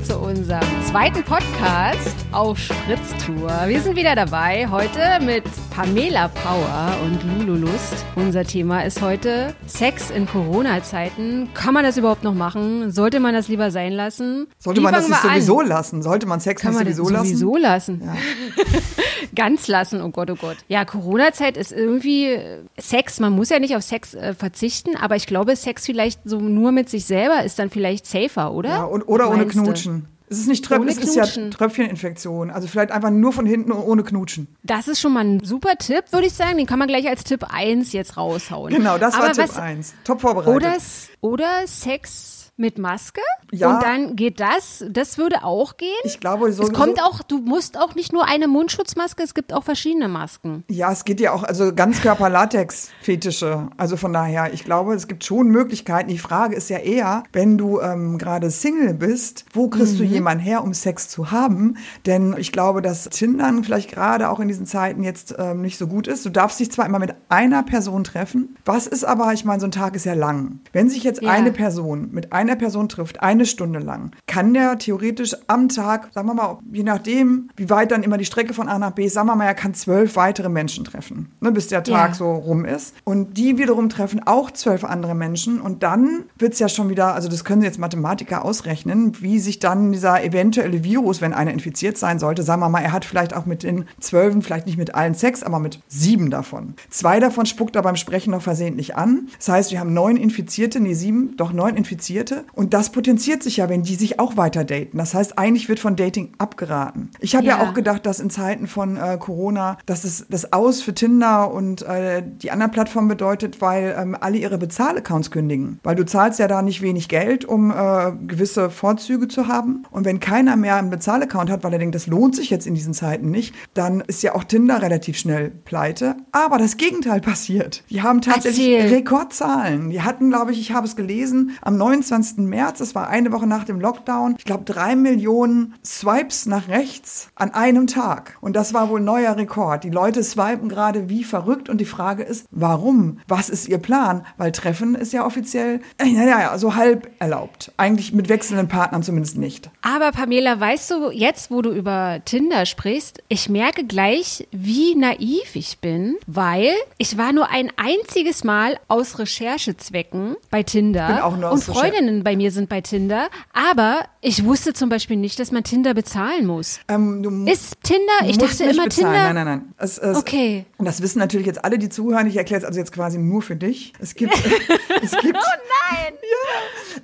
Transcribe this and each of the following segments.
zu unserem zweiten Podcast auf Spritztour. Wir sind wieder dabei, heute mit Pamela Power und Lulu Lust. Unser Thema ist heute Sex in Corona-Zeiten. Kann man das überhaupt noch machen? Sollte man das lieber sein lassen? Sollte Wie man das nicht wir an? sowieso lassen? Sollte man Sex Kann nicht man sowieso lassen? sowieso lassen? Ja. Ganz lassen, oh Gott, oh Gott. Ja, Corona-Zeit ist irgendwie äh, Sex. Man muss ja nicht auf Sex äh, verzichten, aber ich glaube, Sex vielleicht so nur mit sich selber ist dann vielleicht safer, oder? Ja, und, oder ohne meinst du? Es ist nicht Tröpfchen, es ist ja. Tröpfcheninfektion. Also vielleicht einfach nur von hinten und ohne Knutschen. Das ist schon mal ein super Tipp, würde ich sagen. Den kann man gleich als Tipp 1 jetzt raushauen. Genau, das war Aber Tipp was- 1. Top vorbereitet. Oder, oder Sex mit Maske? Ja. Und dann geht das, das würde auch gehen? ich glaube, so, es kommt auch, du musst auch nicht nur eine Mundschutzmaske, es gibt auch verschiedene Masken. Ja, es geht ja auch, also Ganzkörper-Latex-Fetische. Also von daher, ich glaube, es gibt schon Möglichkeiten. Die Frage ist ja eher, wenn du ähm, gerade Single bist, wo kriegst Mhm. du jemanden her, um Sex zu haben? Denn ich glaube, dass Tindern vielleicht gerade auch in diesen Zeiten jetzt ähm, nicht so gut ist. Du darfst dich zwar immer mit einer Person treffen. Was ist aber, ich meine, so ein Tag ist ja lang. Wenn sich jetzt Ja. eine Person mit einer Person trifft, eine Stunde lang, kann der theoretisch am Tag, sagen wir mal, je nachdem, wie weit dann immer die Strecke von A nach B sagen wir mal, er kann zwölf weitere Menschen treffen, ne, bis der Tag Ja. so rum ist. Und die wiederum treffen auch zwölf andere Menschen. Und dann wird es ja schon wieder, also das können jetzt Mathematiker ausrechnen, wie sich dann dieser eventuelle Virus, wenn einer infiziert sein sollte, sagen wir mal, er hat vielleicht auch mit den zwölfen, vielleicht nicht mit allen Sex, aber mit sieben davon. Zwei davon spuckt er beim Sprechen noch versehentlich an. Das heißt, wir haben neun Infizierte, nee, sieben, doch neun Infizierte. Und das potenziert sich ja, wenn die sich auch weiter daten. Das heißt, eigentlich wird von Dating abgeraten. Ich habe ja. Ja. auch gedacht, dass in Zeiten von äh, Corona, dass es das Aus für Tinder und äh, die anderen Plattformen bedeutet, weil ähm, alle ihre Bezahlaccounts kündigen. Weil du zahlst ja da nicht wenig Geld, um äh, gewisse Vorzüge zu haben. Und wenn keiner mehr einen Bezahlaccount hat, weil er denkt, das lohnt sich jetzt in diesen Zeiten nicht, dann ist ja auch Tinder relativ schnell pleite. Aber das Gegenteil passiert. Die haben tatsächlich Erzähl. Rekordzahlen. Die hatten, glaube ich, ich habe es gelesen, am 29. März, das war eine Woche nach dem Lockdown, ich glaube drei Millionen Swipes nach rechts an einem Tag. Und das war wohl neuer Rekord. Die Leute swipen gerade wie verrückt und die Frage ist, warum? Was ist ihr Plan? Weil Treffen ist ja offiziell, äh, naja, so halb erlaubt. Eigentlich mit wechselnden Partnern zumindest nicht. Aber Pamela, weißt du, jetzt wo du über Tinder sprichst, ich merke gleich, wie naiv ich bin, weil ich war nur ein einziges Mal aus Recherchezwecken bei Tinder Bin auch nur und aus Freundinnen bei mir sind bei Tinder, aber ich wusste zum Beispiel nicht, dass man Tinder bezahlen muss. Ähm, Ist Tinder, ich dachte immer bezahlen. Tinder. Nein, nein, nein. Es, es, Okay. Und das wissen natürlich jetzt alle, die zuhören. Ich erkläre es also jetzt quasi nur für dich. Es gibt, es gibt Oh nein!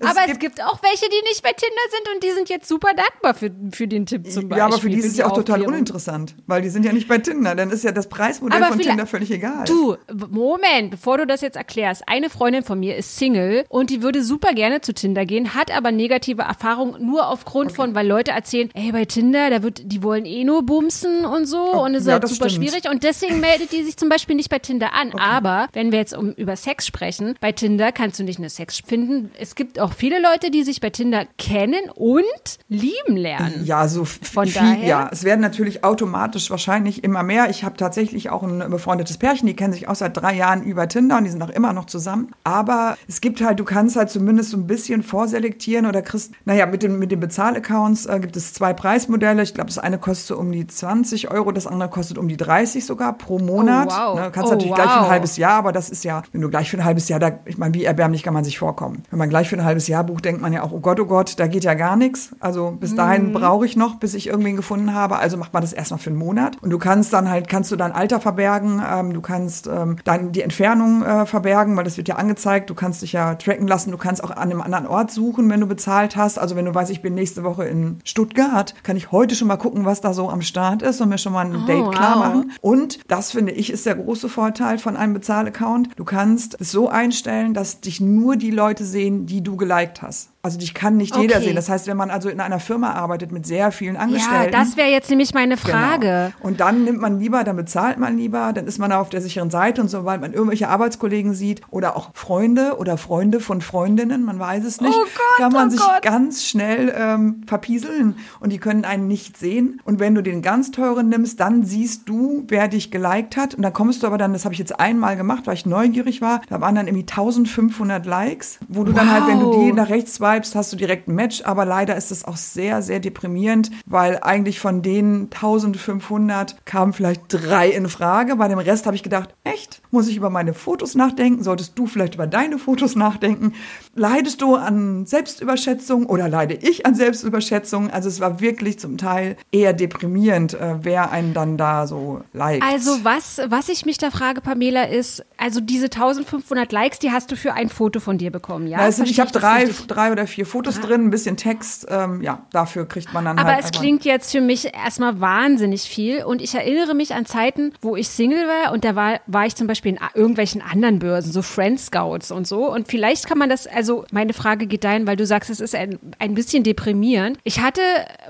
Es aber es gibt- gibt auch welche, die nicht bei Tinder sind und die sind jetzt super dankbar für, für den Tipp zum Beispiel. Ja, aber für die ist es ja auch total uninteressant, weil die sind ja nicht bei Tinder. Dann ist ja das Preismodell Aber von Tinder völlig egal. Du, Moment, bevor du das jetzt erklärst. Eine Freundin von mir ist Single und die würde super gerne zu Tinder gehen, hat aber negative Erfahrungen nur aufgrund von, weil Leute erzählen, ey, bei Tinder, da wird, die wollen eh nur bumsen und so und es ist ja, halt super stimmt. schwierig und deswegen meldet die sich zum Beispiel nicht bei Tinder an. Aber wenn wir jetzt um, über Sex sprechen, bei Tinder kannst du nicht nur Sex finden. Es gibt auch viele Leute, die sich bei Tinder kennen und lieben lernen. Ja, so Von viel, daher? ja. Es werden natürlich automatisch wahrscheinlich immer mehr. Ich habe tatsächlich auch ein befreundetes Pärchen, die kennen sich auch seit drei Jahren über Tinder und die sind auch immer noch zusammen. Aber es gibt halt, du kannst halt zumindest so ein bisschen vorselektieren oder kriegst, naja, mit den, mit den Bezahlaccounts äh, gibt es zwei Preismodelle. Ich glaube, das eine kostet um die 20 Euro, das andere kostet um die 30 sogar pro Monat. Oh, wow. Ne, kannst Oh, natürlich gleich für ein wow. halbes Jahr, aber das ist ja, wenn du gleich für ein halbes Jahr, da, ich meine, wie erbärmlich kann man sich vorkommen? Wenn man gleich für ein halbes Jahr bucht, denkt man ja auch, oh Gott, oh Gott, da geht ja gar nichts. Also bis dahin brauche ich noch, bis ich irgendwen gefunden habe. Also macht man das erstmal für einen Monat. Und du kannst dann halt, kannst du dein Alter verbergen, ähm, du kannst ähm, dann die Entfernung äh, verbergen, weil das wird ja angezeigt. Du kannst dich ja tracken lassen, du kannst auch an einem anderen Ort suchen, wenn du bezahlt hast. Also wenn du weißt, ich bin nächste Woche in Stuttgart, kann ich heute schon mal gucken, was da so am Start ist und mir schon mal ein Date wow. klar machen. Und das finde ich ist der große Vorteil von einem Bezahlaccount. Du kannst es so einstellen, dass dich nur die Leute sehen, die du geliked hast. Also dich kann nicht jeder Okay. sehen. Das heißt, wenn man also in einer Firma arbeitet mit sehr vielen Angestellten. Ja, das wäre jetzt nämlich meine Frage. Genau. Und dann nimmt man lieber, dann bezahlt man lieber, dann ist man auf der sicheren Seite und sobald man irgendwelche Arbeitskollegen sieht oder auch Freunde oder Freunde von Freundinnen, man weiß es nicht, Oh Gott, kann man oh sich Gott. ganz schnell ähm, verpieseln und die können einen nicht sehen. Und wenn du den ganz teuren nimmst, dann siehst du, wer dich geliked hat. Und dann kommst du aber dann, das habe ich jetzt einmal gemacht, weil ich neugierig war, da waren dann irgendwie 1500 Likes, wo du dann halt, wenn du Wow. die nach rechts swipest, swipest, hast du direkt ein Match, aber leider ist es auch sehr, sehr deprimierend, weil eigentlich von den 1500 kamen vielleicht drei in Frage. Bei dem Rest habe ich gedacht, echt? Muss ich über meine Fotos nachdenken? Solltest du vielleicht über deine Fotos nachdenken? Leidest du an Selbstüberschätzung oder leide ich an Selbstüberschätzung? Also es war wirklich zum Teil eher deprimierend, äh, wer einen dann da so liked. Also was, was ich mich da frage, Pamela, ist, also diese 1500 Likes, die hast du für ein Foto von dir bekommen, ja? Also ich habe drei, drei oder vier Fotos drin, ein bisschen Text. Ähm, ja, dafür kriegt man dann Aber halt es klingt jetzt für mich erstmal wahnsinnig viel und ich erinnere mich an Zeiten, wo ich Single war und da war, war ich zum Beispiel in irgendwelchen anderen Börsen, so Friend Scouts und so und vielleicht kann man das, also meine Frage geht dahin, weil du sagst, es ist ein, ein bisschen deprimierend. Ich hatte,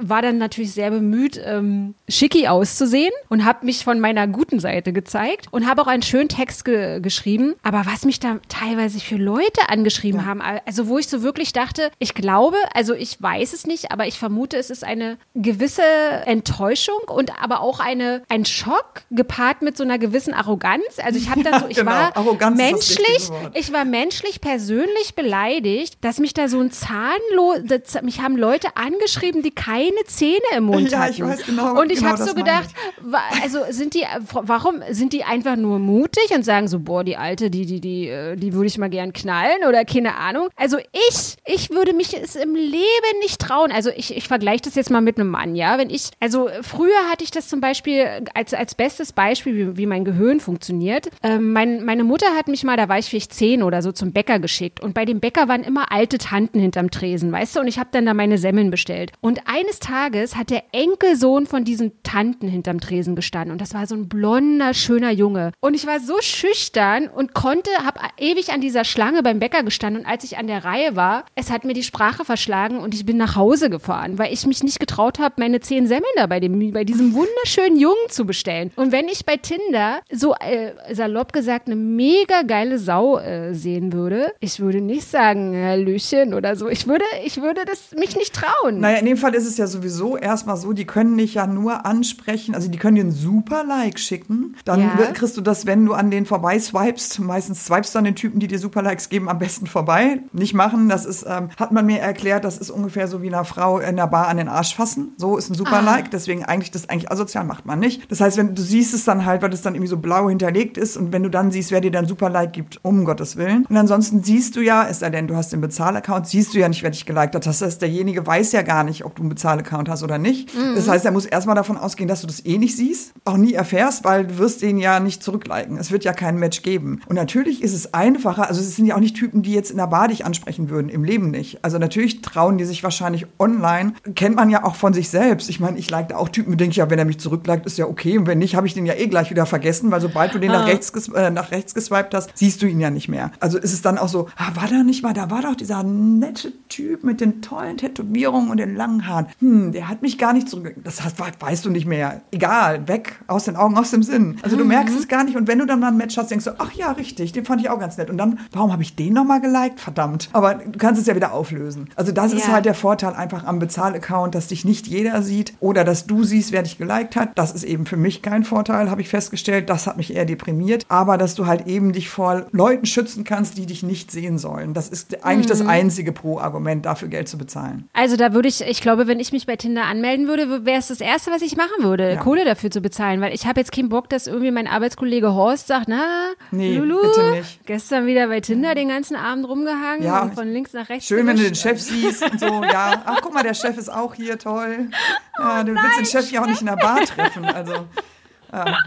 war dann natürlich sehr bemüht, ähm, schicki auszusehen und habe mich von meiner guten Seite gezeigt und habe auch einen schönen Text ge geschrieben. Aber was mich da teilweise für Leute angeschrieben ja. haben, also wo ich so wirklich dachte, ich glaube, also ich weiß es nicht, aber ich vermute, es ist eine gewisse Enttäuschung und aber auch eine, ein Schock gepaart mit so einer gewissen Arroganz. Also ich habe dann so, ich genau. war Arroganz menschlich, ich war menschlich persönlich beleidigt, dass mich da so ein zahnlos, mich haben Leute angeschrieben, die keine Zähne im Mund ja, hatten. Ich weiß genau, und ich genau habe so gedacht, also sind die, warum sind die einfach nur mutig und sagen so, boah, die alte, die, die, die, äh, die würde ich mal gern knallen oder keine Ahnung. Also ich, ich würde mich es im Leben nicht trauen. Also ich, ich vergleiche das jetzt mal mit einem Mann, ja. Wenn ich, also früher hatte ich das zum Beispiel als, als bestes Beispiel, wie, wie mein Gehirn funktioniert. Ähm, mein, meine Mutter hat mich mal, da war ich vielleicht zehn oder so, zum Bäcker geschickt. Und bei dem Bäcker waren immer alte Tanten hinterm Tresen, weißt du? Und ich habe dann da meine Semmeln bestellt. Und eines Tages hat der Enkelsohn von diesen Tanten hinterm Tresen gestanden. Und das war so ein blonder, schöner Junge. Und ich war so schüchtern und konnte, habe ewig an dieser Schlange beim Bäcker gestanden. Und als ich an der Reihe war, es hat mir die Sprache verschlagen und ich bin nach Hause gefahren, weil ich mich nicht getraut habe, meine zehn Semmeln da bei, dem, bei diesem wunderschönen Jungen zu bestellen. Und wenn ich bei Tinder so äh, salopp gesagt eine mega geile Sau äh, sehen würde, ich würde nicht sagen, Hallöchen oder so. Ich würde, ich würde das mich nicht trauen. Naja, in dem Fall ist es ja sowieso erstmal so, die können dich ja nur ansprechen, also die können dir ein super Like schicken. Dann ja. kriegst du das, wenn du an denen vorbei swipest. Meistens swipest du an den Typen, die dir super Likes geben, am besten vorbei. Nicht machen. Das ist, ähm, hat man mir erklärt, das ist ungefähr so wie einer Frau in der Bar an den Arsch fassen. So ist ein super ah. Like. Deswegen eigentlich, das eigentlich asozial macht man nicht. Das heißt, wenn du siehst es dann halt, weil das dann irgendwie so blau hinterlegt ist und wenn du dann siehst, wer dir dann super Like gibt, um Gottes Willen. Und ansonsten siehst du ja, es sei denn, du hast den Bezahlaccount, siehst du ja nicht, wer dich geliked hat. Das heißt, derjenige weiß ja gar nicht, ob du einen Bezahlaccount hast oder nicht. Mhm. Das heißt, er muss erstmal davon ausgehen, dass du das eh nicht siehst, auch nie erfährst, weil du wirst den ja nicht zurückliken. Es wird ja kein Match geben. Und natürlich ist es einfacher, also es sind ja auch nicht Typen, die jetzt in der Bar dich ansprechen würden, im Leben nicht. Also natürlich trauen die sich wahrscheinlich online, kennt man ja auch von sich selbst. Ich meine, ich like auch Typen, denke ich, ja, wenn er mich zurückliked, ist ja okay. Und wenn nicht, habe ich den ja eh gleich wieder vergessen, weil sobald du den ah. nach, rechts, äh, nach rechts geswiped hast, siehst du ihn ja nicht mehr. Also ist es dann auch so, ah, war da nicht mal, da war doch dieser nette Typ mit den tollen Tätowierungen und den langen Haaren. Hm, der hat mich gar nicht zurück. Das weißt du nicht mehr. Egal, weg, aus den Augen, aus dem Sinn. Also du merkst mhm. es gar nicht. Und wenn du dann mal ein Match hast, denkst du, ach ja, richtig, den fand ich auch ganz nett. Und dann, warum habe ich den nochmal geliked? Verdammt. Aber du kannst es ja wieder auflösen. Also das ja. ist halt der Vorteil einfach am Bezahlaccount, dass dich nicht jeder sieht oder dass du siehst, wer dich geliked hat. Das ist eben für mich kein Vorteil, habe ich festgestellt. Das hat mich eher deprimiert. Aber dass du halt eben dich vor Leuten schützen kannst, die dich nicht sehen sollen. Das ist eigentlich mhm. das einzige Pro-Argument, dafür Geld zu bezahlen. Also da würde ich, ich glaube, wenn ich mich bei Tinder anmelden würde, wäre es das Erste, was ich machen würde, ja. Kohle dafür zu bezahlen. Weil ich habe jetzt keinen Bock, dass irgendwie mein Arbeitskollege Horst sagt, na, nee, Lulu, bitte nicht. gestern wieder bei Tinder den ganzen Abend rumgehangen ja, und von links nach rechts. Schön, wenn du den Chef siehst und so, ja. Ach, guck mal, der Chef ist auch hier, toll. Ja, oh, du nein, willst den Chef ja auch nicht in der Bar treffen. Also. Ja.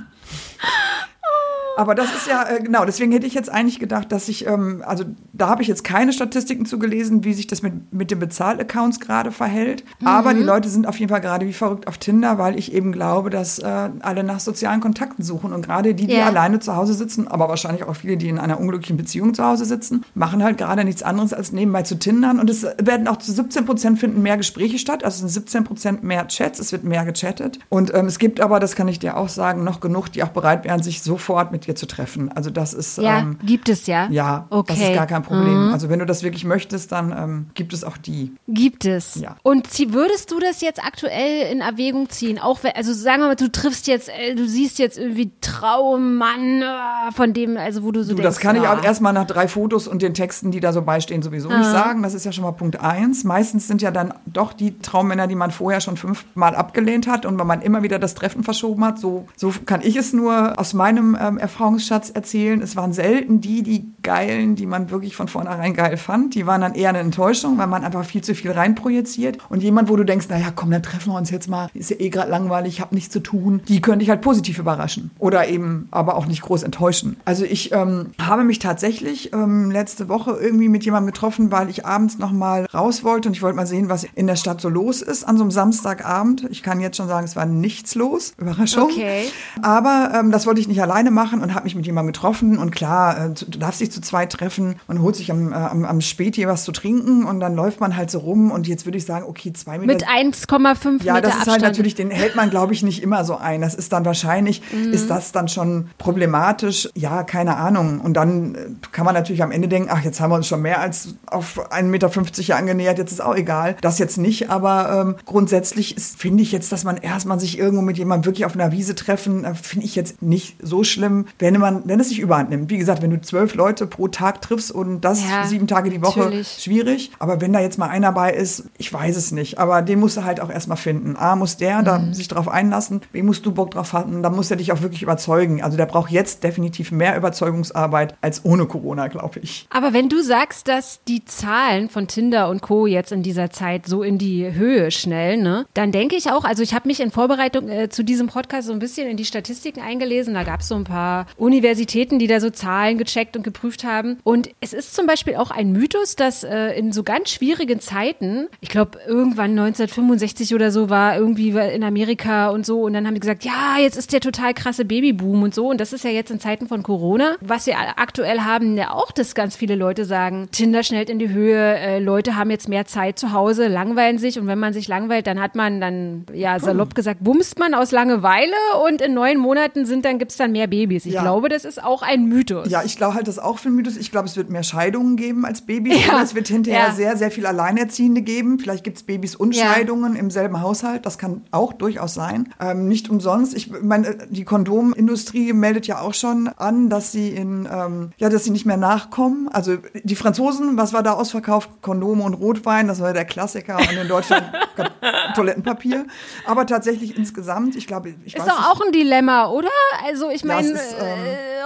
Aber das ist ja, äh, genau, deswegen hätte ich jetzt eigentlich gedacht, dass ich, ähm, also da habe ich jetzt keine Statistiken zugelesen, wie sich das mit, mit den Bezahlaccounts gerade verhält. Mhm. Aber die Leute sind auf jeden Fall gerade wie verrückt auf Tinder, weil ich eben glaube, dass äh, alle nach sozialen Kontakten suchen. Und gerade die, die yeah. alleine zu Hause sitzen, aber wahrscheinlich auch viele, die in einer unglücklichen Beziehung zu Hause sitzen, machen halt gerade nichts anderes als nebenbei zu Tindern. Und es werden auch zu 17 Prozent finden mehr Gespräche statt, also sind 17 Prozent mehr Chats, es wird mehr gechattet. Und ähm, es gibt aber, das kann ich dir auch sagen, noch genug, die auch bereit wären, sich sofort mit dir zu treffen. Also das ist Ja, ähm, gibt es ja. ja, okay. das ist gar kein Problem. Also wenn du das wirklich möchtest, dann ähm, gibt es auch die. Gibt es. Ja. Und würdest du das jetzt aktuell in Erwägung ziehen? Auch wenn, also sagen wir mal, du triffst jetzt, äh, du siehst jetzt irgendwie Traummann, äh, von dem, also wo du so Du, denkst, das kann ich ah, auch erstmal nach drei Fotos und den Texten, die da so beistehen, sowieso nicht sagen. Das ist ja schon mal Punkt eins. Meistens sind ja dann doch die Traummänner, die man vorher schon fünfmal abgelehnt hat und wenn man immer wieder das Treffen verschoben hat. So, so kann ich es nur aus meinem ähm, Erfahrungsschatz erzählen. Es waren selten die, die geilen, die man wirklich von vornherein geil fand. Die waren dann eher eine Enttäuschung, weil man einfach viel zu viel reinprojiziert. Und jemand, wo du denkst, naja, komm, dann treffen wir uns jetzt mal. Ist ja eh gerade langweilig, hab nichts zu tun. Die könnte ich halt positiv überraschen. Oder eben aber auch nicht groß enttäuschen. Also ich ähm, habe mich tatsächlich ähm, letzte Woche irgendwie mit jemandem getroffen, weil ich abends noch mal raus wollte und ich wollte mal sehen, was in der Stadt so los ist an so einem Samstagabend. Ich kann jetzt schon sagen, es war nichts los. Überraschung. Okay. Aber ähm, das wollte ich nicht alleine machen und habe mich mit jemandem getroffen. Und klar, äh, du darfst dich zu zweit treffen. Man holt sich am, äh, am, am Späti was zu trinken und dann läuft man halt so rum. Und jetzt würde ich sagen, okay, zwei Meter. mit 1,5 Ja, Meter das ist Abstand. halt natürlich, den hält man, glaube ich, nicht immer so ein. Das ist dann wahrscheinlich, Mhm. ist das dann schon problematisch? Ja, keine Ahnung. Und dann äh, kann man natürlich am Ende denken, ach, jetzt haben wir uns schon mehr als auf 1,50 Meter hier angenähert, jetzt ist auch egal. Das jetzt nicht, aber ähm, grundsätzlich ist- finde ich jetzt, dass man erstmal sich irgendwo mit jemandem wirklich auf einer Wiese treffen, finde ich jetzt nicht so schlimm, wenn man, wenn es sich überhand nimmt. Wie gesagt, wenn du zwölf Leute pro Tag triffst und das Ja, sieben Tage die Woche, natürlich. schwierig. Aber wenn da jetzt mal einer bei ist, ich weiß es nicht. Aber den musst du halt auch erstmal finden. A, muss der da Mhm. sich drauf einlassen. B, musst du Bock drauf haben. Da muss er dich auch wirklich überzeugen. Also der braucht jetzt definitiv mehr Überzeugungsarbeit als ohne Corona, glaube ich. Aber wenn du sagst, dass die Zahlen von Tinder und Co. jetzt in dieser Zeit so in die Höhe schnellen, ne, dann denke ich auch, also ich habe mich in Vorbereitung äh, zu diesem Podcast so ein bisschen in die Statistiken eingelesen. Da gab es so ein paar Universitäten, die da so Zahlen gecheckt und geprüft haben. Und es ist zum Beispiel auch ein Mythos, dass äh, in so ganz schwierigen Zeiten, ich glaube irgendwann 1965 oder so war irgendwie in Amerika und so, und dann haben die gesagt, ja, jetzt ist der total krasse Babyboom und so. Und das ist ja jetzt in Zeiten von Corona, was wir aktuell haben, ja auch, dass ganz viele Leute sagen, Tinder schnellt in die Höhe, äh, Leute haben jetzt mehr Zeit zu Hause, langweilen sich und wenn man sich langweilt, dann hat man dann, ja, salopp gesagt, bumst man aus Langeweile und in neun Monaten sind dann, gibt's dann mehr Babys. Ich Ja. glaube, das ist auch ein Mythos. Ja, ich glaube halt das auch für ein Mythos. Ich glaube, es wird mehr Scheidungen geben als Babys. Ja. Es wird hinterher Ja. sehr, sehr viel Alleinerziehende geben. Vielleicht gibt es Babys und Ja. Scheidungen im selben Haushalt. Das kann auch durchaus sein. Ähm, nicht umsonst. Ich meine, die Kondomindustrie meldet ja auch schon an, dass sie in, ähm, ja, dass sie nicht mehr nachkommen. Also die Franzosen, was war da ausverkauft? Kondome und Rotwein. Das war der Klassiker. Und in Deutschland Toilettenpapier. Aber tatsächlich insgesamt, ich glaube, ich Ist weiß doch auch ein Dilemma, oder? Also ich Ja, meine, ist, ähm, äh,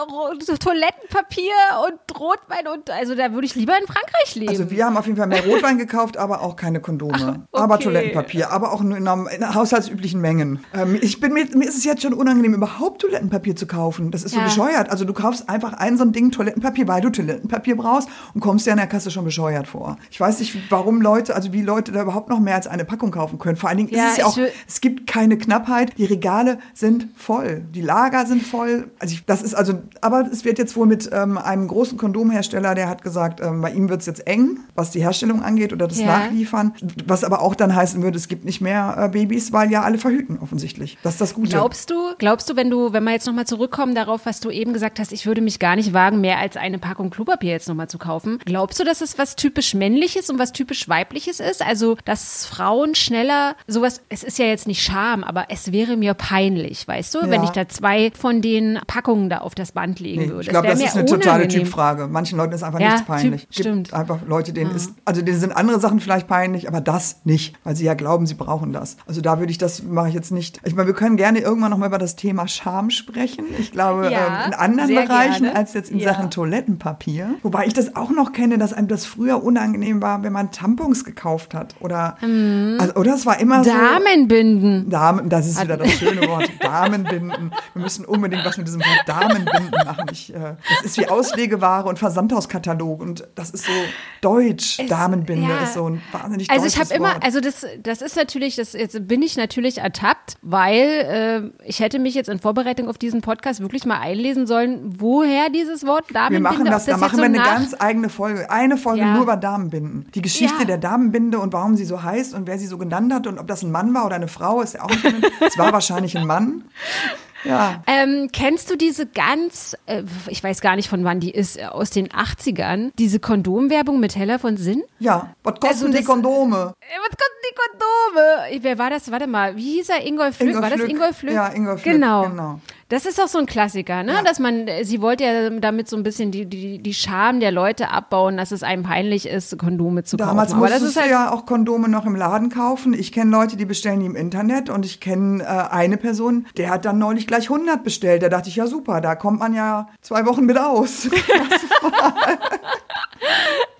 Toilettenpapier und Rotwein und also da würde ich lieber in Frankreich leben. Also wir haben auf jeden Fall mehr Rotwein gekauft, aber auch keine Kondome. Aber okay. Toilettenpapier, aber auch in, in haushaltsüblichen Mengen. Ähm, ich bin mir, mir ist es jetzt schon unangenehm, überhaupt Toilettenpapier zu kaufen. Das ist so Ja. bescheuert. Also du kaufst einfach ein so ein Ding Toilettenpapier, weil du Toilettenpapier brauchst und kommst dir an der Kasse schon bescheuert vor. Ich weiß nicht, warum Leute, also wie Leute da überhaupt noch mehr als eine Packung kaufen können. Vor allen Dingen Ja, ist es ja auch, es gibt keine Knappheit. Die Regale sind voll. Die Lager sind voll. Also ich, das ist also, aber es wird jetzt wohl mit ähm, einem großen Kondomhersteller, der hat gesagt, ähm, bei ihm wird es jetzt eng, was die Herstellung angeht oder das Ja. Nachliefern. Was aber auch dann heißen würde, es gibt nicht mehr äh, Babys, weil ja alle verhüten offensichtlich. Das ist das Gute. Glaubst du, glaubst du, wenn du, wenn wir jetzt nochmal zurückkommen darauf, was du eben gesagt hast, ich würde mich gar nicht wagen, mehr als eine Packung Klopapier jetzt nochmal zu kaufen. Glaubst du, dass es was typisch männliches und was typisch weibliches ist? Also, dass Frauen schneller sowas, es ist ja jetzt nicht Scham, aber es wäre mir peinlich, weißt du, wenn Ja. ich da zwei von den Packungen da auf das Band legen Nee, würde. ich glaube, das mir ist eine totale unangenehm. Typfrage. Manchen Leuten ist einfach Ja, nichts peinlich. Typ- Gibt stimmt. einfach Leute, denen ist, also denen sind andere Sachen vielleicht peinlich, aber das nicht, weil sie ja glauben, sie brauchen das. Also da würde ich das mache ich jetzt nicht. Ich meine, wir können gerne irgendwann noch mal über das Thema Scham sprechen. Ich glaube, Ja, ähm, in anderen Bereichen gerne. als jetzt in Ja. Sachen Toilettenpapier. Wobei ich das auch noch kenne, dass einem das früher unangenehm war, wenn man Tampons gekauft hat oder also, oder es war immer so Damenbinden. Damen, das ist wieder das schöne Wort, Damenbinden. Wir müssen unbedingt was mit diesem Wort Damenbinden machen. Ich, äh, das ist wie Auslegeware und Versandhauskatalog und das ist so deutsch. Es- Binde ja. ist so ein wahnsinnig Also ich habe immer, also das, das ist natürlich, das jetzt bin ich natürlich ertappt, weil äh, ich hätte mich jetzt in Vorbereitung auf diesen Podcast wirklich mal einlesen sollen, woher dieses Wort wir Damenbinde. machen ob das, da machen so wir eine nach- ganz eigene Folge. Eine Folge Ja. nur über Damenbinden. Die Geschichte Ja. der Damenbinde und warum sie so heißt und wer sie so genannt hat und ob das ein Mann war oder eine Frau, ist ja auch nicht. Es war wahrscheinlich ein Mann. Ja. Ähm, kennst du diese ganz, äh, ich weiß gar nicht von wann die ist, äh, aus den 80ern, diese Kondomwerbung mit Hella von Sinn? Ja, was kosten Also die das- Kondome? Äh, Was kosten die Kondome? Wer war das? Warte mal, wie hieß er? Ingolf Flück? Ingolf war das. Ingolf Flück? Ja, Ingolf Flück, Genau. genau. Das ist auch so ein Klassiker, ne? Ja. Dass man, sie wollte ja damit so ein bisschen die, die, die Scham der Leute abbauen, dass es einem peinlich ist, Kondome zu Damals kaufen. Das musstest ist halt, du ja auch Kondome noch im Laden kaufen. Ich kenne Leute, die bestellen die im Internet und ich kenne äh, eine Person, der hat dann neulich gleich 100 bestellt. Da dachte ich, ja super, da kommt man ja zwei Wochen mit aus.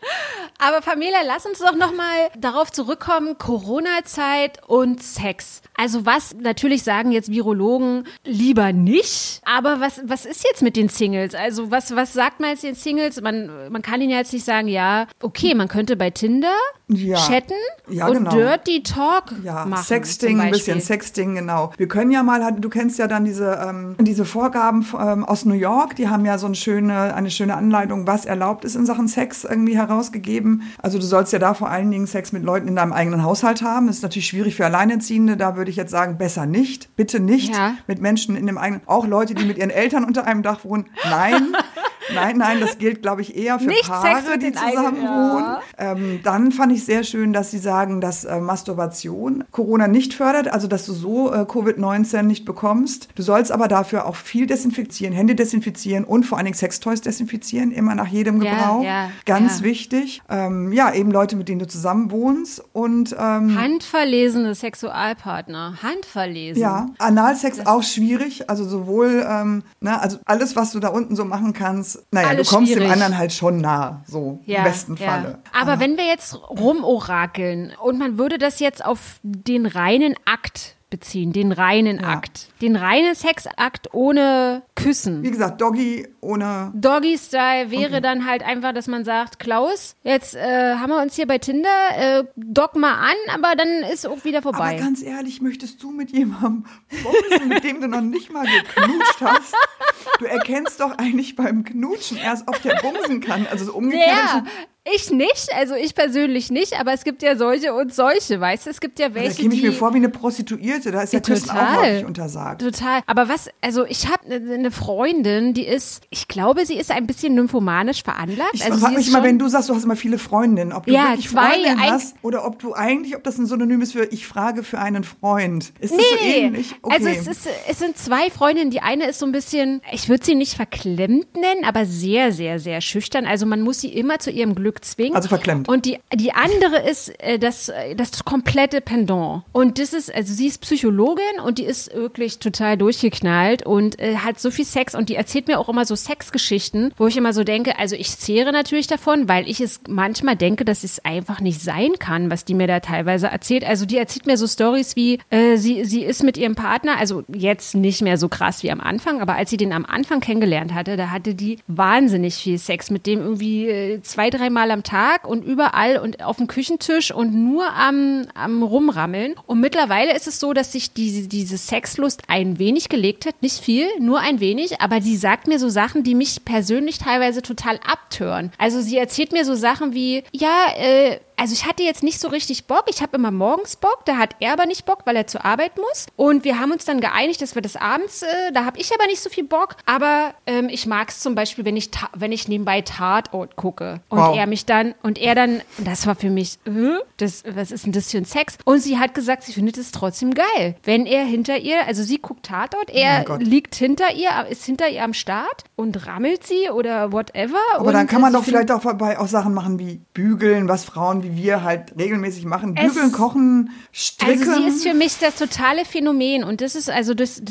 Aber Pamela, lass uns doch nochmal darauf zurückkommen, Corona-Zeit und Sex. Also was, natürlich sagen jetzt Virologen lieber nicht, aber was, was ist jetzt mit den Singles? Also was, was sagt man jetzt den Singles? Man, man kann ihnen jetzt nicht sagen, ja, okay, man könnte bei Tinder Ja. chatten Ja, und genau. Dirty Talk Ja, machen. Sexting, ein bisschen. Sexting, genau. Wir können ja mal, du kennst ja dann diese, ähm, diese Vorgaben ähm, aus New York, die haben ja so eine schöne, eine schöne Anleitung, was erlaubt ist in Sachen Sex irgendwie herausgegeben. Also du sollst ja da vor allen Dingen Sex mit Leuten in deinem eigenen Haushalt haben. Das ist natürlich schwierig für Alleinerziehende, da würde ich jetzt sagen, besser nicht, bitte nicht Ja. mit Menschen in dem eigenen, auch Leute, die mit ihren Eltern unter einem Dach wohnen. Nein, nein, nein, das gilt, glaube ich, eher für Nicht Paare, die zusammen ja. wohnen. Ähm, dann fand ich sehr schön, dass Sie sagen, dass äh, Masturbation Corona nicht fördert, also dass du so äh, Covid-19 nicht bekommst. Du sollst aber dafür auch viel desinfizieren, Hände desinfizieren und vor allen Dingen Sextoys desinfizieren, immer nach jedem Ja, Gebrauch. ja, Ganz ja. wichtig. Ähm, ja, eben Leute, mit denen du zusammen wohnst und ähm, Handverlesene Sexualpartner. Handverlesen. ja, Analsex auch schwierig. Also sowohl, ähm, ne, also alles, was du da unten so machen kannst, naja, Alles du kommst schwierig. dem anderen halt schon nah, so im besten Falle. Aber wenn wir jetzt rumorakeln und man würde das jetzt auf den reinen Akt beziehen, den reinen Akt, den reinen Sexakt ohne Küssen. Wie gesagt, Doggy ohne Doggy-Style wäre dann halt einfach, dass man sagt, Klaus, jetzt äh, haben wir uns hier bei Tinder, äh, dock mal an, aber dann ist auch wieder Aber vorbei. ganz ehrlich, möchtest du mit jemandem bumsen, mit dem du noch nicht mal geknutscht hast? Du erkennst doch eigentlich beim Knutschen erst, ob der bumsen kann. Also so umgekehrt. Ja, ich nicht, also ich persönlich nicht, aber es gibt ja solche und solche, weißt du, es gibt ja Da welche, käme ich mir vor wie eine Prostituierte. Da ist ja Küssen auch häufig untersagt. Total. Aber was, also ich habe eine Freundin, die ist, ich glaube, sie ist ein bisschen nymphomanisch veranlagt. Ich also frage mich schon, wenn du sagst, du hast immer viele Freundinnen, ob du Ja, wirklich zwei, Freundinnen hast oder ob du eigentlich, ob das ein Synonym ist für ich frage für einen Freund. Ist das Nee, so nee. ähnlich? Okay. Also es, ist, es sind zwei Freundinnen. Die eine ist so ein bisschen, ich würde sie nicht verklemmt nennen, aber sehr, sehr, sehr schüchtern. Also man muss sie immer zu ihrem Glück zwingen. Also verklemmt. Und die, die andere ist äh, das, äh, das komplette Pendant. Und das ist, also sie ist Psychologin und die ist wirklich total durchgeknallt und äh, hat so viel Sex und die erzählt mir auch immer so Sexgeschichten, wo ich immer so denke, also ich zehre natürlich davon, weil ich es manchmal denke, dass es einfach nicht sein kann, was die mir da teilweise erzählt. Also die erzählt mir so Stories wie, äh, sie, sie ist mit ihrem Partner, also jetzt nicht mehr so krass wie am Anfang, aber als sie den am Anfang kennengelernt hatte, da hatte die wahnsinnig viel Sex mit dem irgendwie äh, zwei, dreimal am Tag und überall und auf dem Küchentisch und nur am, am Rumrammeln. Und mittlerweile ist es so, dass sich diese, diese Sexlust ein wenig gelegt hat, nicht viel, nur ein wenig, aber die sagt mir so Sachen, die mich persönlich teilweise total abtören. Also sie erzählt mir so Sachen wie, ja, äh, also ich hatte jetzt nicht so richtig Bock. Ich habe immer morgens Bock, da hat er aber nicht Bock, weil er zur Arbeit muss. Und wir haben uns dann geeinigt, dass wir das abends, äh, da habe ich aber nicht so viel Bock. Aber ähm, ich mag es zum Beispiel, wenn ich, wenn ich nebenbei Tatort gucke und Wow. er mich dann, und er dann, das war für mich, äh, das, was ist denn das für ein Sex? Und sie hat gesagt, sie findet es trotzdem geil. Wenn er hinter ihr, also sie guckt Tatort, er liegt hinter ihr, ist hinter ihr am Start und rammelt sie oder whatever. Aber dann kann man doch vielleicht auch dabei auch Sachen machen wie bügeln, was Frauen wie wir halt regelmäßig machen. Es- Bügeln, kochen, stricken. Also sie ist für mich das totale Phänomen und das ist also das,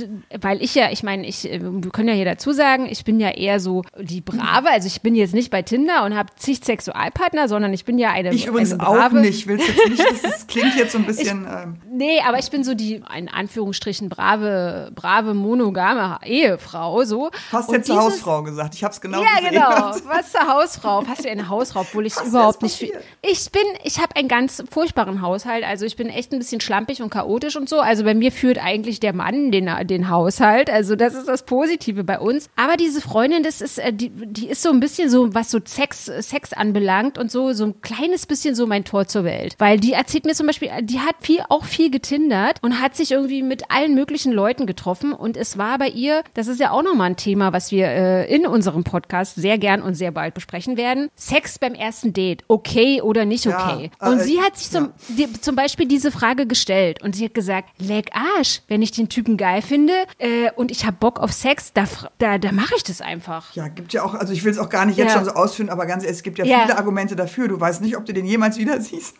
weil ich ja, ich meine, ich, äh, wir können ja hier dazu sagen, ich bin ja eher so die Brave, also ich bin jetzt nicht bei Tinder und habe zig Sexualpartner, sondern ich bin ja eine ich übrigens eine auch nicht. Willst jetzt nicht, das, das klingt jetzt so ein bisschen. ähm, Nee, aber ich bin so die, in Anführungsstrichen, brave, brave, monogame Ehefrau, so. Und jetzt zur dieses- Hausfrau gesagt. Ich habe es genau Ja, gesehen. genau. Was zur Hausfrau? Was für eine Hausfrau, obwohl ich überhaupt nicht passiert? Ich bin ich habe einen ganz furchtbaren Haushalt. Also ich bin echt ein bisschen schlampig und chaotisch und so. Also bei mir führt eigentlich der Mann den, den Haushalt. Also das ist das Positive bei uns. Aber diese Freundin, das ist, äh, die, die ist so ein bisschen so, was so Sex, Sex anbelangt und so, so ein kleines bisschen so mein Tor zur Welt. Weil die erzählt mir zum Beispiel, die hat viel, auch viel getindert und hat sich irgendwie mit allen möglichen Leuten getroffen. Und es war bei ihr, das ist ja auch nochmal ein Thema, was wir äh, in unserem Podcast sehr gern und sehr bald besprechen werden. Sex beim ersten Date, okay oder nicht okay? Ja, und äh, sie hat sich zum, ja. die, zum Beispiel diese Frage gestellt und sie hat gesagt, leck Arsch, wenn ich den Typen geil finde äh, und ich habe Bock auf Sex, da, da, da mache ich das einfach. Ja, gibt ja auch, also ich will es auch gar nicht jetzt ja. schon so ausführen, aber ganz ehrlich, es gibt ja, viele Argumente dafür. Du weißt nicht, ob du den jemals wieder siehst.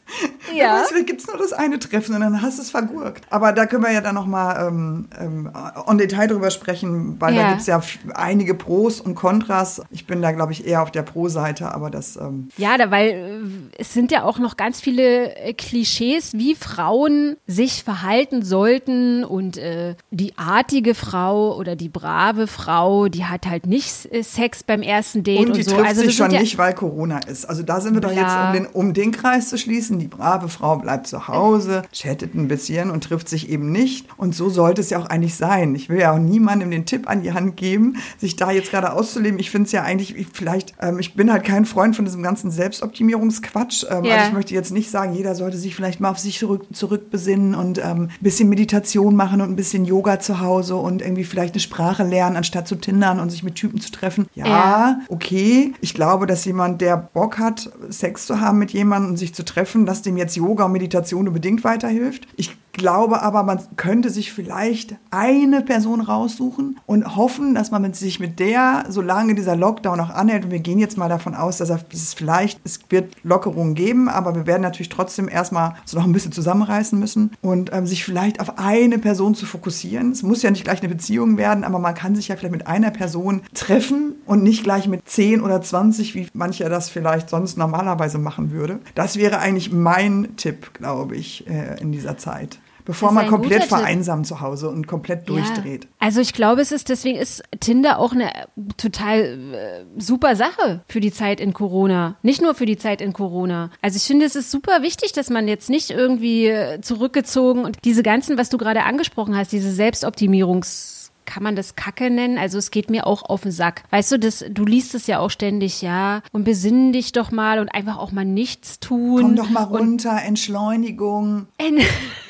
Ja. Weißt, vielleicht gibt es nur das eine Treffen und dann hast du es vergurkt. Aber da können wir ja dann nochmal ähm, ähm, on Detail drüber sprechen, weil da gibt es ja einige Pros und Kontras. Ich bin da, glaube ich, eher auf der Pro-Seite, aber das. Ähm ja, da, weil äh, es sind ja auch noch ganz viele äh, Klischees, wie Frauen sich verhalten sollten und äh, die artige Frau oder die brave Frau, die hat halt nicht äh, Sex beim ersten Date und, die und so. Trifft also sich schon ja nicht, weil Corona ist. Also da sind wir doch jetzt, um den, um den Kreis zu schließen. Die brave Frau bleibt zu Hause, chattet ein bisschen und trifft sich eben nicht. Und so sollte es ja auch eigentlich sein. Ich will ja auch niemandem den Tipp an die Hand geben, sich da jetzt gerade auszuleben. Ich finde es ja eigentlich, vielleicht, ähm, ich bin halt kein Freund von diesem ganzen Selbstoptimierungsquatsch. Ähm, yeah. Also ich möchte jetzt nicht sagen, jeder sollte sich vielleicht mal auf sich zurück, zurückbesinnen und ähm, ein bisschen Meditation machen und ein bisschen Yoga zu Hause und irgendwie vielleicht eine Sprache lernen, anstatt zu tindern und sich mit Typen zu treffen. Ja, yeah. okay. Ich glaube, dass jemand, der Bock hat, Sex zu haben mit jemandem und sich zu treffen, dass dem jetzt Yoga und Meditation unbedingt weiterhilft. Ich glaube aber, man könnte sich vielleicht eine Person raussuchen und hoffen, dass man sich mit der, solange dieser Lockdown noch anhält, und wir gehen jetzt mal davon aus, dass es vielleicht, es wird Lockerungen geben, aber wir werden natürlich trotzdem erstmal so noch ein bisschen zusammenreißen müssen und ähm, sich vielleicht auf eine Person zu fokussieren. Es muss ja nicht gleich eine Beziehung werden, aber man kann sich ja vielleicht mit einer Person treffen und nicht gleich mit 10 oder 20, wie mancher das vielleicht sonst normalerweise machen würde. Das wäre eigentlich mein Tipp, glaube ich, äh, in dieser Zeit bevor man komplett vereinsamt zu Hause und komplett durchdreht. Ja. Also ich glaube, es ist deswegen ist Tinder auch eine total äh, super Sache für die Zeit in Corona. Nicht nur für die Zeit in Corona. Also ich finde, es ist super wichtig, dass man jetzt nicht irgendwie äh, zurückgezogen und diese ganzen, was du gerade angesprochen hast, diese Selbstoptimierungs kann man das Kacke nennen? Also es geht mir auch auf den Sack. Weißt du, das, du liest es ja auch ständig, ja, und besinn dich doch mal und einfach auch mal nichts tun. Komm doch mal runter, Entschleunigung. En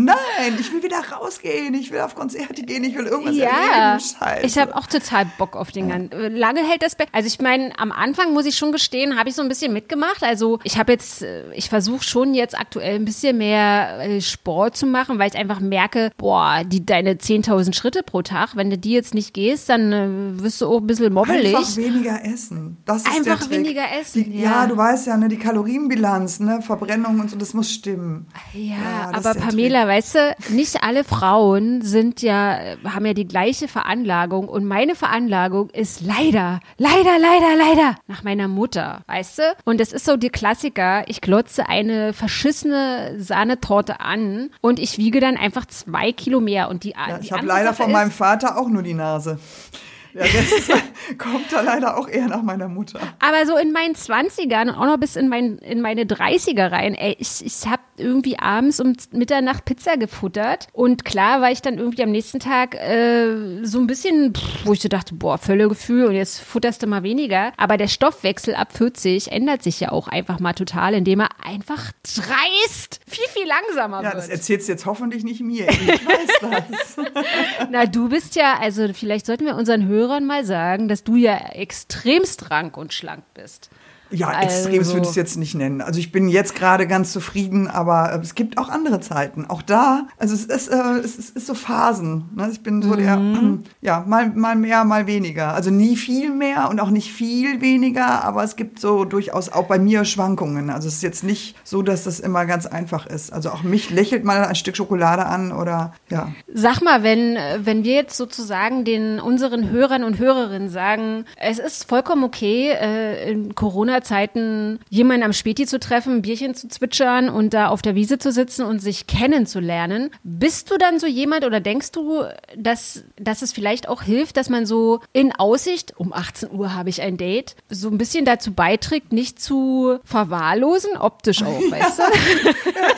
Nein, ich will wieder rausgehen, ich will auf Konzerte gehen, ich will irgendwas ja, erleben. Scheiße. Ich habe auch total Bock auf den ganzen. Lange hält das Bett. Also ich meine, am Anfang muss ich schon gestehen, habe ich so ein bisschen mitgemacht. Also ich habe jetzt, äh, ich versuche schon jetzt aktuell ein bisschen mehr äh, Sport zu machen, weil ich einfach merke, boah, die deine 10.000 Schritte pro Tag, wenn du die jetzt nicht gehst, dann äh, wirst du auch ein bisschen mobbelig. Einfach weniger essen. Das ist einfach der Trick. weniger essen. Die, ja. ja. du weißt ja, ne, die Kalorienbilanz, ne, Verbrennung und so, das muss stimmen. Ja, ja aber Pamela, weißt du, nicht alle Frauen sind ja, haben ja die gleiche Veranlagung und meine Veranlagung ist leider, leider, leider, leider nach meiner Mutter, weißt du? Und das ist so die Klassiker. Ich glotze eine verschissene Sahnetorte an und ich wiege dann einfach zwei Kilo mehr und die, ja, die Ich habe leider von meinem Vater auch nur die Nase. Der Rest kommt da leider auch eher nach meiner Mutter. Aber so in meinen 20ern und auch noch bis in, mein, in meine 30er rein, ey, ich, ich habe irgendwie abends um Mitternacht Pizza gefuttert. Und klar war ich dann irgendwie am nächsten Tag äh, so ein bisschen, pff, wo ich so dachte, boah, Völlegefühl und jetzt futterst du mal weniger. Aber der Stoffwechsel ab 40 ändert sich ja auch einfach mal total, indem er einfach dreist viel, viel langsamer ja, wird. Ja, das erzählst du jetzt hoffentlich nicht mir. Ich weiß das. Na, du bist ja, also vielleicht sollten wir unseren Hörern mal sagen, dass du ja extremst rank und schlank bist. Ja, also. extremes würde ich es jetzt nicht nennen. Also ich bin jetzt gerade ganz zufrieden, aber äh, es gibt auch andere Zeiten. Auch da, also es ist, äh, es ist, ist so Phasen. Ne? Ich bin so mhm. der, ja, mal, mal mehr, mal weniger. Also nie viel mehr und auch nicht viel weniger, aber es gibt so durchaus auch bei mir Schwankungen. Also es ist jetzt nicht so, dass das immer ganz einfach ist. Also auch mich lächelt mal ein Stück Schokolade an oder ja. Sag mal, wenn, wenn wir jetzt sozusagen den unseren Hörern und Hörerinnen sagen, es ist vollkommen okay, äh, in Corona Corona-Zeiten jemanden am Späti zu treffen, ein Bierchen zu zwitschern und da auf der Wiese zu sitzen und sich kennenzulernen. Bist du dann so jemand oder denkst du, dass, dass es vielleicht auch hilft, dass man so in Aussicht, um 18 Uhr habe ich ein Date, so ein bisschen dazu beiträgt, nicht zu verwahrlosen, optisch auch, weißt du?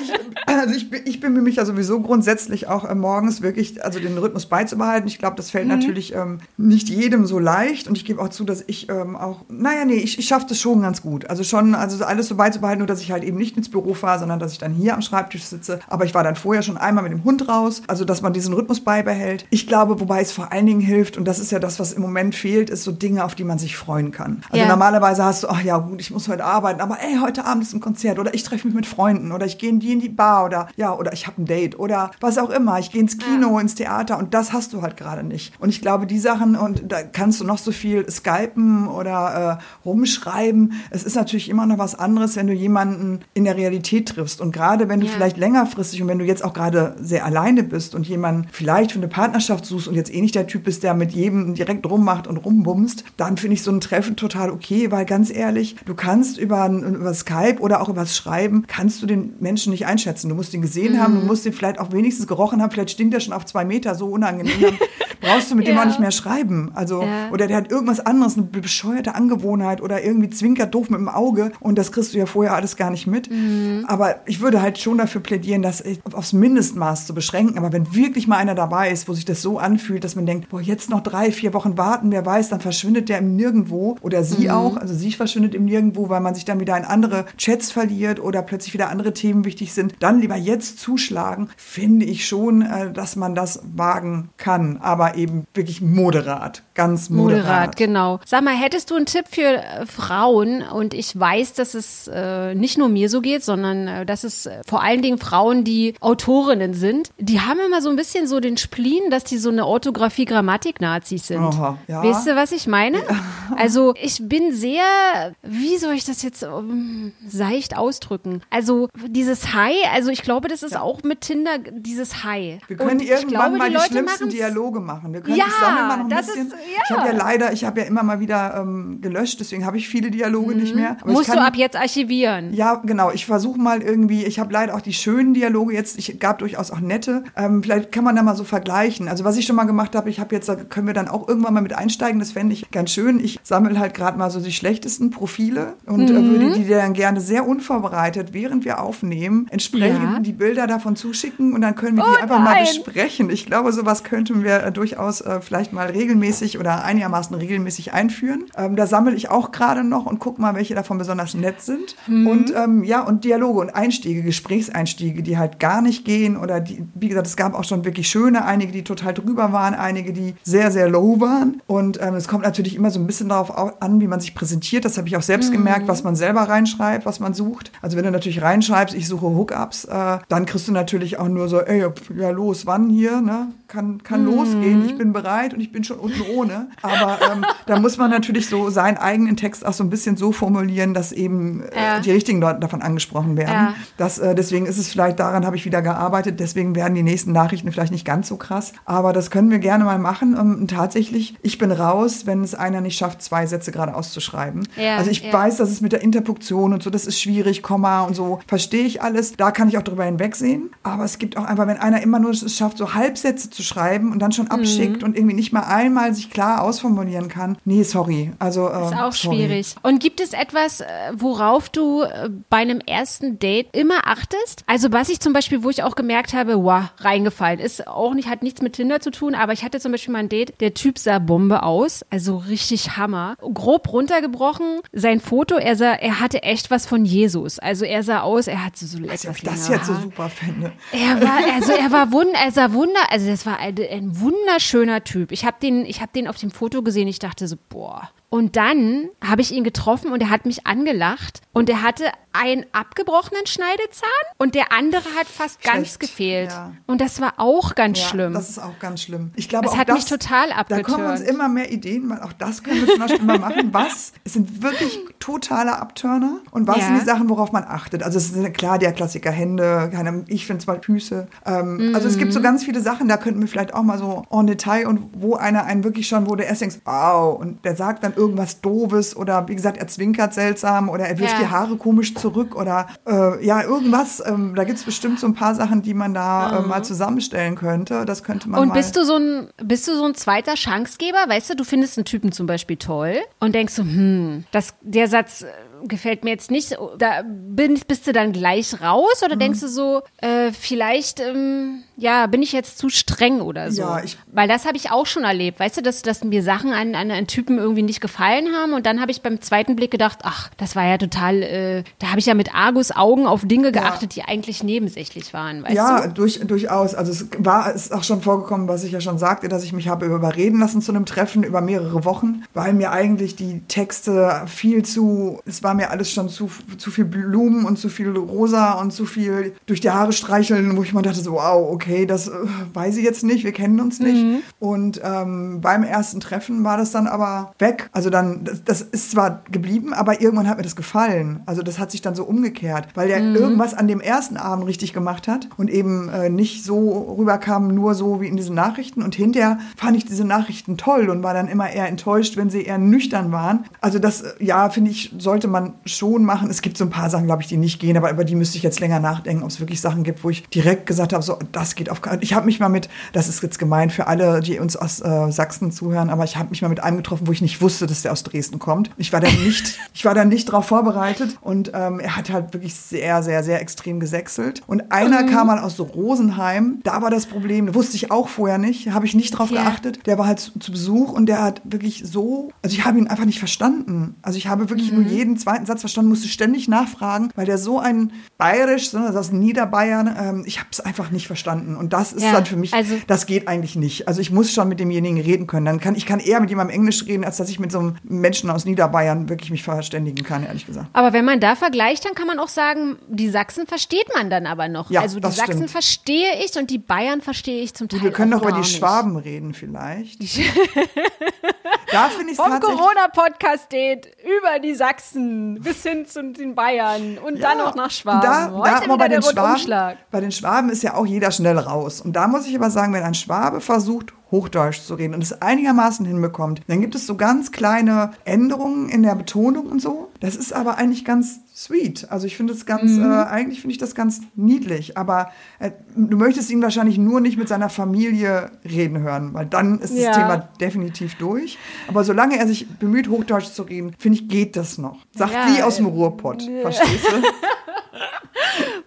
ich, also ich, ich bemühe mich ja sowieso grundsätzlich auch äh, morgens wirklich, also den Rhythmus beizubehalten. Ich glaube, das fällt mhm. natürlich ähm, nicht jedem so leicht und ich gebe auch zu, dass ich ähm, auch, naja, nee, ich, ich schaffe das schon ganz gut. Also schon, also alles so beizubehalten, nur dass ich halt eben nicht ins Büro fahre, sondern dass ich dann hier am Schreibtisch sitze. Aber ich war dann vorher schon einmal mit dem Hund raus, also dass man diesen Rhythmus beibehält. Ich glaube, wobei es vor allen Dingen hilft, und das ist ja das, was im Moment fehlt, ist so Dinge, auf die man sich freuen kann. Also ja. normalerweise hast du, ach ja, gut, ich muss heute arbeiten, aber ey, heute Abend ist ein Konzert oder ich treffe mich mit Freunden oder ich gehe in die in die Bar oder ja, oder ich habe ein Date oder was auch immer. Ich gehe ins Kino, ja. ins Theater und das hast du halt gerade nicht. Und ich glaube, die Sachen, und da kannst du noch so viel skypen oder äh, rumschreiben. Es ist natürlich immer noch was anderes, wenn du jemanden in der Realität triffst. Und gerade wenn du ja. vielleicht längerfristig und wenn du jetzt auch gerade sehr alleine bist und jemanden vielleicht für eine Partnerschaft suchst und jetzt eh nicht der Typ bist, der mit jedem direkt rummacht und rumbumst, dann finde ich so ein Treffen total okay, weil ganz ehrlich, du kannst über, über Skype oder auch über das Schreiben, kannst du den Menschen nicht einschätzen. Du musst ihn gesehen mhm. haben, du musst ihn vielleicht auch wenigstens gerochen haben, vielleicht stinkt er schon auf zwei Meter, so unangenehm. Brauchst du mit ja. dem auch nicht mehr schreiben. Also, ja. oder der hat irgendwas anderes, eine bescheuerte Angewohnheit oder irgendwie zwinkert doof mit dem Auge und das kriegst du ja vorher alles gar nicht mit. Mhm. Aber ich würde halt schon dafür plädieren, das aufs Mindestmaß zu beschränken. Aber wenn wirklich mal einer dabei ist, wo sich das so anfühlt, dass man denkt, boah, jetzt noch drei, vier Wochen warten, wer weiß, dann verschwindet der im Nirgendwo oder sie mhm. auch. Also sie verschwindet im Nirgendwo, weil man sich dann wieder in andere Chats verliert oder plötzlich wieder andere Themen wichtig sind. Dann lieber jetzt zuschlagen, finde ich schon, äh, dass man das wagen kann. Aber eben wirklich moderat, ganz moderat. Moderat, genau. Sag mal, hättest du einen Tipp für äh, Frauen? Und ich weiß, dass es äh, nicht nur mir so geht, sondern äh, dass es äh, vor allen Dingen Frauen, die Autorinnen sind, die haben immer so ein bisschen so den Spleen, dass die so eine Orthographie-Grammatik-Nazis sind. Aha, ja. Weißt du, was ich meine? Ja. Also ich bin sehr, wie soll ich das jetzt um, seicht ausdrücken? Also dieses Hi, also ich glaube, das ist ja. auch mit Tinder dieses Hi. Wir können Und irgendwann glaube, mal die, die schlimmsten Dialoge machen. Wir können ja, sammeln mal noch ein bisschen. Ist, ja. Ich habe ja leider, ich habe ja immer mal wieder ähm, gelöscht, deswegen habe ich viele Dialoge mhm. nicht mehr. Aber Musst kann, du ab jetzt archivieren. Ja, genau. Ich versuche mal irgendwie, ich habe leider auch die schönen Dialoge jetzt, ich gab durchaus auch nette. Ähm, vielleicht kann man da mal so vergleichen. Also was ich schon mal gemacht habe, ich habe jetzt, da können wir dann auch irgendwann mal mit einsteigen, das fände ich ganz schön. Ich sammle halt gerade mal so die schlechtesten Profile und äh, mhm. würde die dann gerne sehr unvorbereitet, während wir aufnehmen, entsprechend ja. die Bilder davon zuschicken und dann können wir die oh, einfach nein. mal besprechen. Ich glaube, sowas könnten wir äh, durchaus äh, vielleicht mal regelmäßig oder einigermaßen regelmäßig einführen. Ähm, da sammle ich auch gerade noch und gucke mal, welche davon besonders nett sind. Mhm. Und ähm, ja, und Dialoge und Einstiege, Gesprächseinstiege, die halt gar nicht gehen oder die, wie gesagt, es gab auch schon wirklich schöne, einige, die total drüber waren, einige, die sehr, sehr low waren. Und ähm, es kommt natürlich immer so ein bisschen darauf an, wie man sich präsentiert. Das habe ich auch selbst mhm. gemerkt, was man selber reinschreibt, was man sucht. Also wenn du natürlich reinschreibst, ich suche Hookups, äh, dann kriegst du natürlich auch nur so, ey, ja los, wann hier, ne? Kann, kann mhm. losgehen, ich bin bereit und ich bin schon unten ohne. Aber ähm, da muss man natürlich so seinen eigenen Text auch so ein bisschen so formulieren, dass eben äh, ja. die richtigen Leute davon angesprochen werden. Ja. Das, äh, deswegen ist es vielleicht, daran habe ich wieder gearbeitet, deswegen werden die nächsten Nachrichten vielleicht nicht ganz so krass. Aber das können wir gerne mal machen. Ähm, tatsächlich, ich bin raus, wenn es einer nicht schafft, zwei Sätze gerade auszuschreiben. Ja, also ich weiß, dass es mit der Interpunktion und so, das ist schwierig, Komma und so, verstehe ich alles. Da kann ich auch drüber hinwegsehen. Aber es gibt auch einfach, wenn einer immer nur es schafft, so Halbsätze zu schreiben und dann schon abschickt mhm. und irgendwie nicht mal einmal sich klar ausformulieren kann. Nee, sorry. Also äh, ist auch sorry. schwierig. Und gibt es etwas, äh, worauf du äh, bei einem ersten Date immer achtest? Also was ich zum Beispiel, wo ich auch gemerkt habe, wow, reingefallen, ist auch nicht, hat nichts mit Tinder zu tun, aber ich hatte zum Beispiel mal ein Date, der Typ sah Bombe aus, also richtig Hammer. Grob runtergebrochen, sein Foto, er sah, er hatte echt was von Jesus. Also er sah aus, er hatte so etwas ich das jetzt so super fände. Er war, also er war wunder, er sah wunder, also das war ein, ein wunderschöner Typ. Ich habe den, ich habe den auf dem Foto gesehen. Ich dachte so, boah. Und dann habe ich ihn getroffen und er hat mich angelacht. Und der hatte einen abgebrochenen Schneidezahn und der andere hat fast ganz Schlecht, gefehlt. ja. Und das war auch ganz Ja, schlimm. Das ist auch ganz schlimm. Ich glaube, Es auch hat das, mich total Da kommen uns immer mehr Ideen, weil auch das können wir zum Beispiel mal machen. Was es sind wirklich totale Abturner und was Ja. sind die Sachen, worauf man achtet? Also es sind klar der Klassiker Hände, keine, ich finde zwar Füße. Ähm, Also es gibt Mhm. so ganz viele Sachen, da könnten wir vielleicht auch mal so en Detail und wo einer einen wirklich schon, wo du erst denkst, wow, und der sagt dann irgendwas Doofes oder wie gesagt, er zwinkert seltsam oder er wirft Ja. die Haare komisch zurück oder äh, ja, irgendwas. Ähm, da gibt es bestimmt so ein paar Sachen, die man da äh, mal zusammenstellen könnte. Das könnte man Und bist du so ein, bist du so ein zweiter Chancegeber? Weißt du, du findest einen Typen zum Beispiel toll und denkst so, hm, das, der Satz äh, gefällt mir jetzt nicht. Da bin, bist du dann gleich raus Mhm. oder denkst du so, äh, vielleicht, ähm, ja, bin ich jetzt zu streng oder so? Ja, ich- Weil das habe ich auch schon erlebt. Weißt du, dass, dass mir Sachen an, an einen Typen irgendwie nicht gefallen haben und dann habe ich beim zweiten Blick gedacht, ach, das war ja total, äh, da habe ich ja mit Argus Augen auf Dinge geachtet, die eigentlich nebensächlich waren, weißt ja, du? durch, durchaus. Also es war es ist auch schon vorgekommen, was ich ja schon sagte, dass ich mich habe überreden lassen zu einem Treffen über mehrere Wochen, weil mir eigentlich die Texte viel zu, es war mir alles schon zu, zu viel Blumen und zu viel Rosa und zu viel durch die Haare streicheln, wo ich mal dachte so, wow, okay, das äh, weiß ich jetzt nicht, wir kennen uns nicht. Mhm. Und ähm, beim ersten Treffen war das dann aber weg. Also dann, das, das ist zwar geblieben, aber irgendwann hat mir das gefallen. Also das hat sich dann so umgekehrt, weil der Mhm. irgendwas an dem ersten Abend richtig gemacht hat und eben äh, nicht so rüberkam, nur so wie in diesen Nachrichten. Und hinterher fand ich diese Nachrichten toll und war dann immer eher enttäuscht, wenn sie eher nüchtern waren. Also das, äh, ja, finde ich, sollte man schon machen. Es gibt so ein paar Sachen, glaube ich, die nicht gehen, aber über die müsste ich jetzt länger nachdenken, ob es wirklich Sachen gibt, wo ich direkt gesagt habe, so, das geht auf Ich habe mich mal mit, das ist jetzt gemein für alle, die uns aus äh, Sachsen zuhören, aber ich habe mich mal mit einem getroffen, wo ich nicht wusste, dass der aus Dresden kommt. Ich war dann nicht, ich war dann nicht darauf vorbereitet und ähm, er hat halt wirklich sehr, sehr, sehr extrem gesächselt. Und einer kam mal aus so Rosenheim, da war das Problem, wusste ich auch vorher nicht, habe ich nicht drauf Ja. geachtet. Der war halt zu, zu Besuch und der hat wirklich so, also ich habe ihn einfach nicht verstanden. Also ich habe wirklich nur jeden zweiten Satz verstanden, musste ständig nachfragen, weil der so ein bayerisch, sondern aus Niederbayern, ähm, ich habe es einfach nicht verstanden. Und das ist Ja, dann für mich, also- das geht eigentlich nicht. Also ich muss schon mit demjenigen reden können. Dann kann ich kann eher mit jemandem Englisch reden, als dass ich mit so einem Menschen aus Niederbayern wirklich mich verständigen kann, ehrlich gesagt. Aber wenn man da vergleicht, dann kann man auch sagen, die Sachsen versteht man dann aber noch. Ja, also die das Sachsen stimmt. verstehe ich und die Bayern verstehe ich zum Teil Wir können doch über die nicht. Schwaben reden vielleicht. da finde ich Vom. Corona-Podcast geht über die Sachsen bis hin zu den Bayern und dann noch nach Schwaben. Da, Heute da, aber bei den, Schwaben, bei den Schwaben ist ja auch jeder schnell raus. Und da muss ich aber sagen, wenn ein Schwabe versucht, Hochdeutsch zu reden und es einigermaßen hinbekommt, dann gibt es so ganz kleine Änderungen in der Betonung und so. Das ist aber eigentlich ganz sweet. Also ich finde es ganz, Mhm. äh, eigentlich finde ich das ganz niedlich. Aber äh, du möchtest ihn wahrscheinlich nur nicht mit seiner Familie reden hören, weil dann ist das Ja. Thema definitiv durch. Aber solange er sich bemüht, Hochdeutsch zu reden, finde ich, geht das noch. Sagt Ja, die aus dem Ruhrpott. Verstehst du?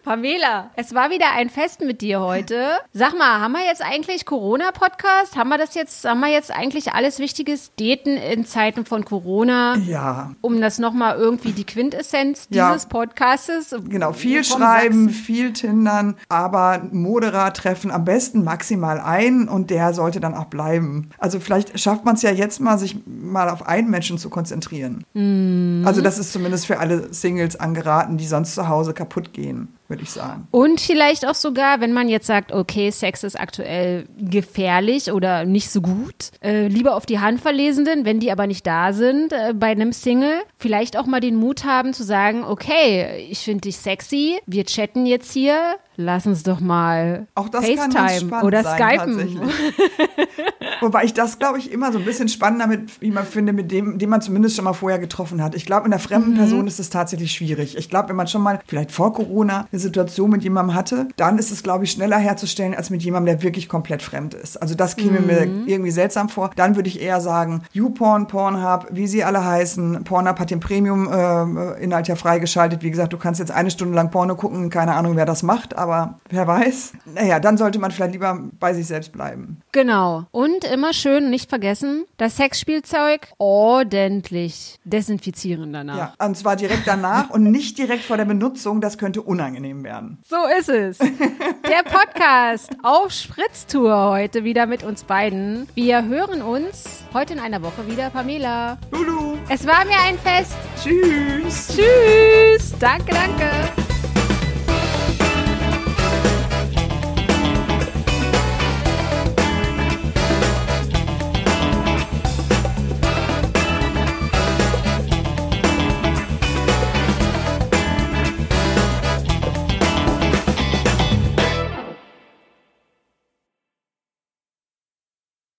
Pamela, es war wieder ein Fest mit dir heute. Sag mal, haben wir jetzt eigentlich Corona-Podcast? Haben wir das jetzt, haben wir jetzt eigentlich alles Wichtiges Daten in Zeiten von Corona? Ja, Um das nochmal irgendwie die Quintessenz Ja. dieses Podcastes. Genau, viel schreiben, Sachsen- viel tindern, aber Moderer treffen am besten maximal ein und der sollte dann auch bleiben. Also vielleicht schafft man es ja jetzt mal, sich mal auf einen Menschen zu konzentrieren. Mhm. Also das ist zumindest für alle Singles angeraten, die sonst zu Hause kaputt gehen, würde ich sagen. Und vielleicht auch sogar, wenn man jetzt sagt, okay, Sex ist aktuell gefährlich oder nicht so gut, äh, lieber auf die Handverlesenden, wenn die aber nicht da sind äh, bei einem Single, vielleicht auch mal den Mut haben zu sagen, okay, ich finde dich sexy, wir chatten jetzt hier, lass uns doch mal Auch das FaceTime oder sein, Skypen. tatsächlich. Wobei ich das, glaube ich, immer so ein bisschen spannender mit, wie man finde, mit dem, den man zumindest schon mal vorher getroffen hat. Ich glaube, in einer fremden Mhm. Person ist es tatsächlich schwierig. Ich glaube, wenn man schon mal vielleicht vor Corona eine Situation mit jemandem hatte, dann ist es, glaube ich, schneller herzustellen als mit jemandem, der wirklich komplett fremd ist. Also das käme Mhm. mir irgendwie seltsam vor. Dann würde ich eher sagen, YouPorn, Pornhub, wie sie alle heißen. Pornhub hat den Premium-Inhalt ja freigeschaltet. Wie gesagt, du kannst jetzt eine Stunde lang Porno gucken. Keine Ahnung, wer das macht, aber wer weiß. Naja, dann sollte man vielleicht lieber bei sich selbst bleiben. Genau. Und immer schön nicht vergessen, das Sexspielzeug ordentlich desinfizieren danach. Ja, und zwar direkt danach und nicht direkt vor der Benutzung. Das könnte unangenehm werden. So ist es. Der Podcast auf Spritztour heute wieder mit uns beiden. Wir hören uns heute in einer Woche wieder, Pamela. Lulu. Es war mir ein Fest. Tschüss. Tschüss. Danke, danke.